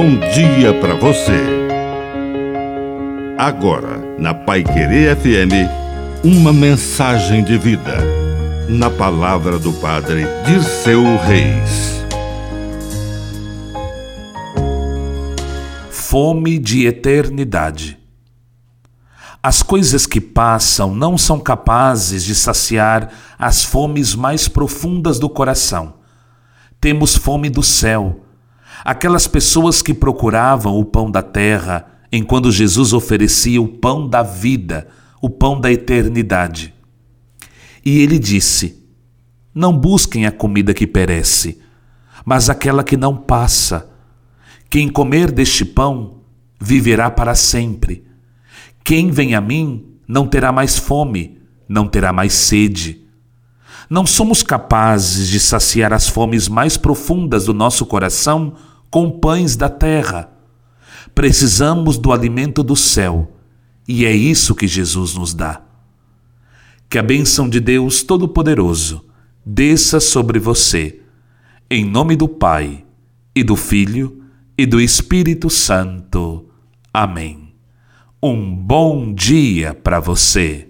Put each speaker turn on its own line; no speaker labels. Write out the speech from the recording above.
bom dia para você. Agora, na Pai Querer FM, uma mensagem de vida. Na palavra do Padre de seu Reis.
Fome de eternidade. As coisas que passam não são capazes de saciar as fomes mais profundas do coração. Temos fome do céu. Aquelas pessoas que procuravam o pão da terra, enquanto Jesus oferecia o pão da vida, o pão da eternidade. E ele disse: Não busquem a comida que perece, mas aquela que não passa. Quem comer deste pão viverá para sempre. Quem vem a mim não terá mais fome, não terá mais sede. Não somos capazes de saciar as fomes mais profundas do nosso coração com pães da terra. Precisamos do alimento do céu, e é isso que Jesus nos dá. Que a bênção de Deus Todo-Poderoso desça sobre você, em nome do Pai, e do Filho, e do Espírito Santo. Amém. Um bom dia para você.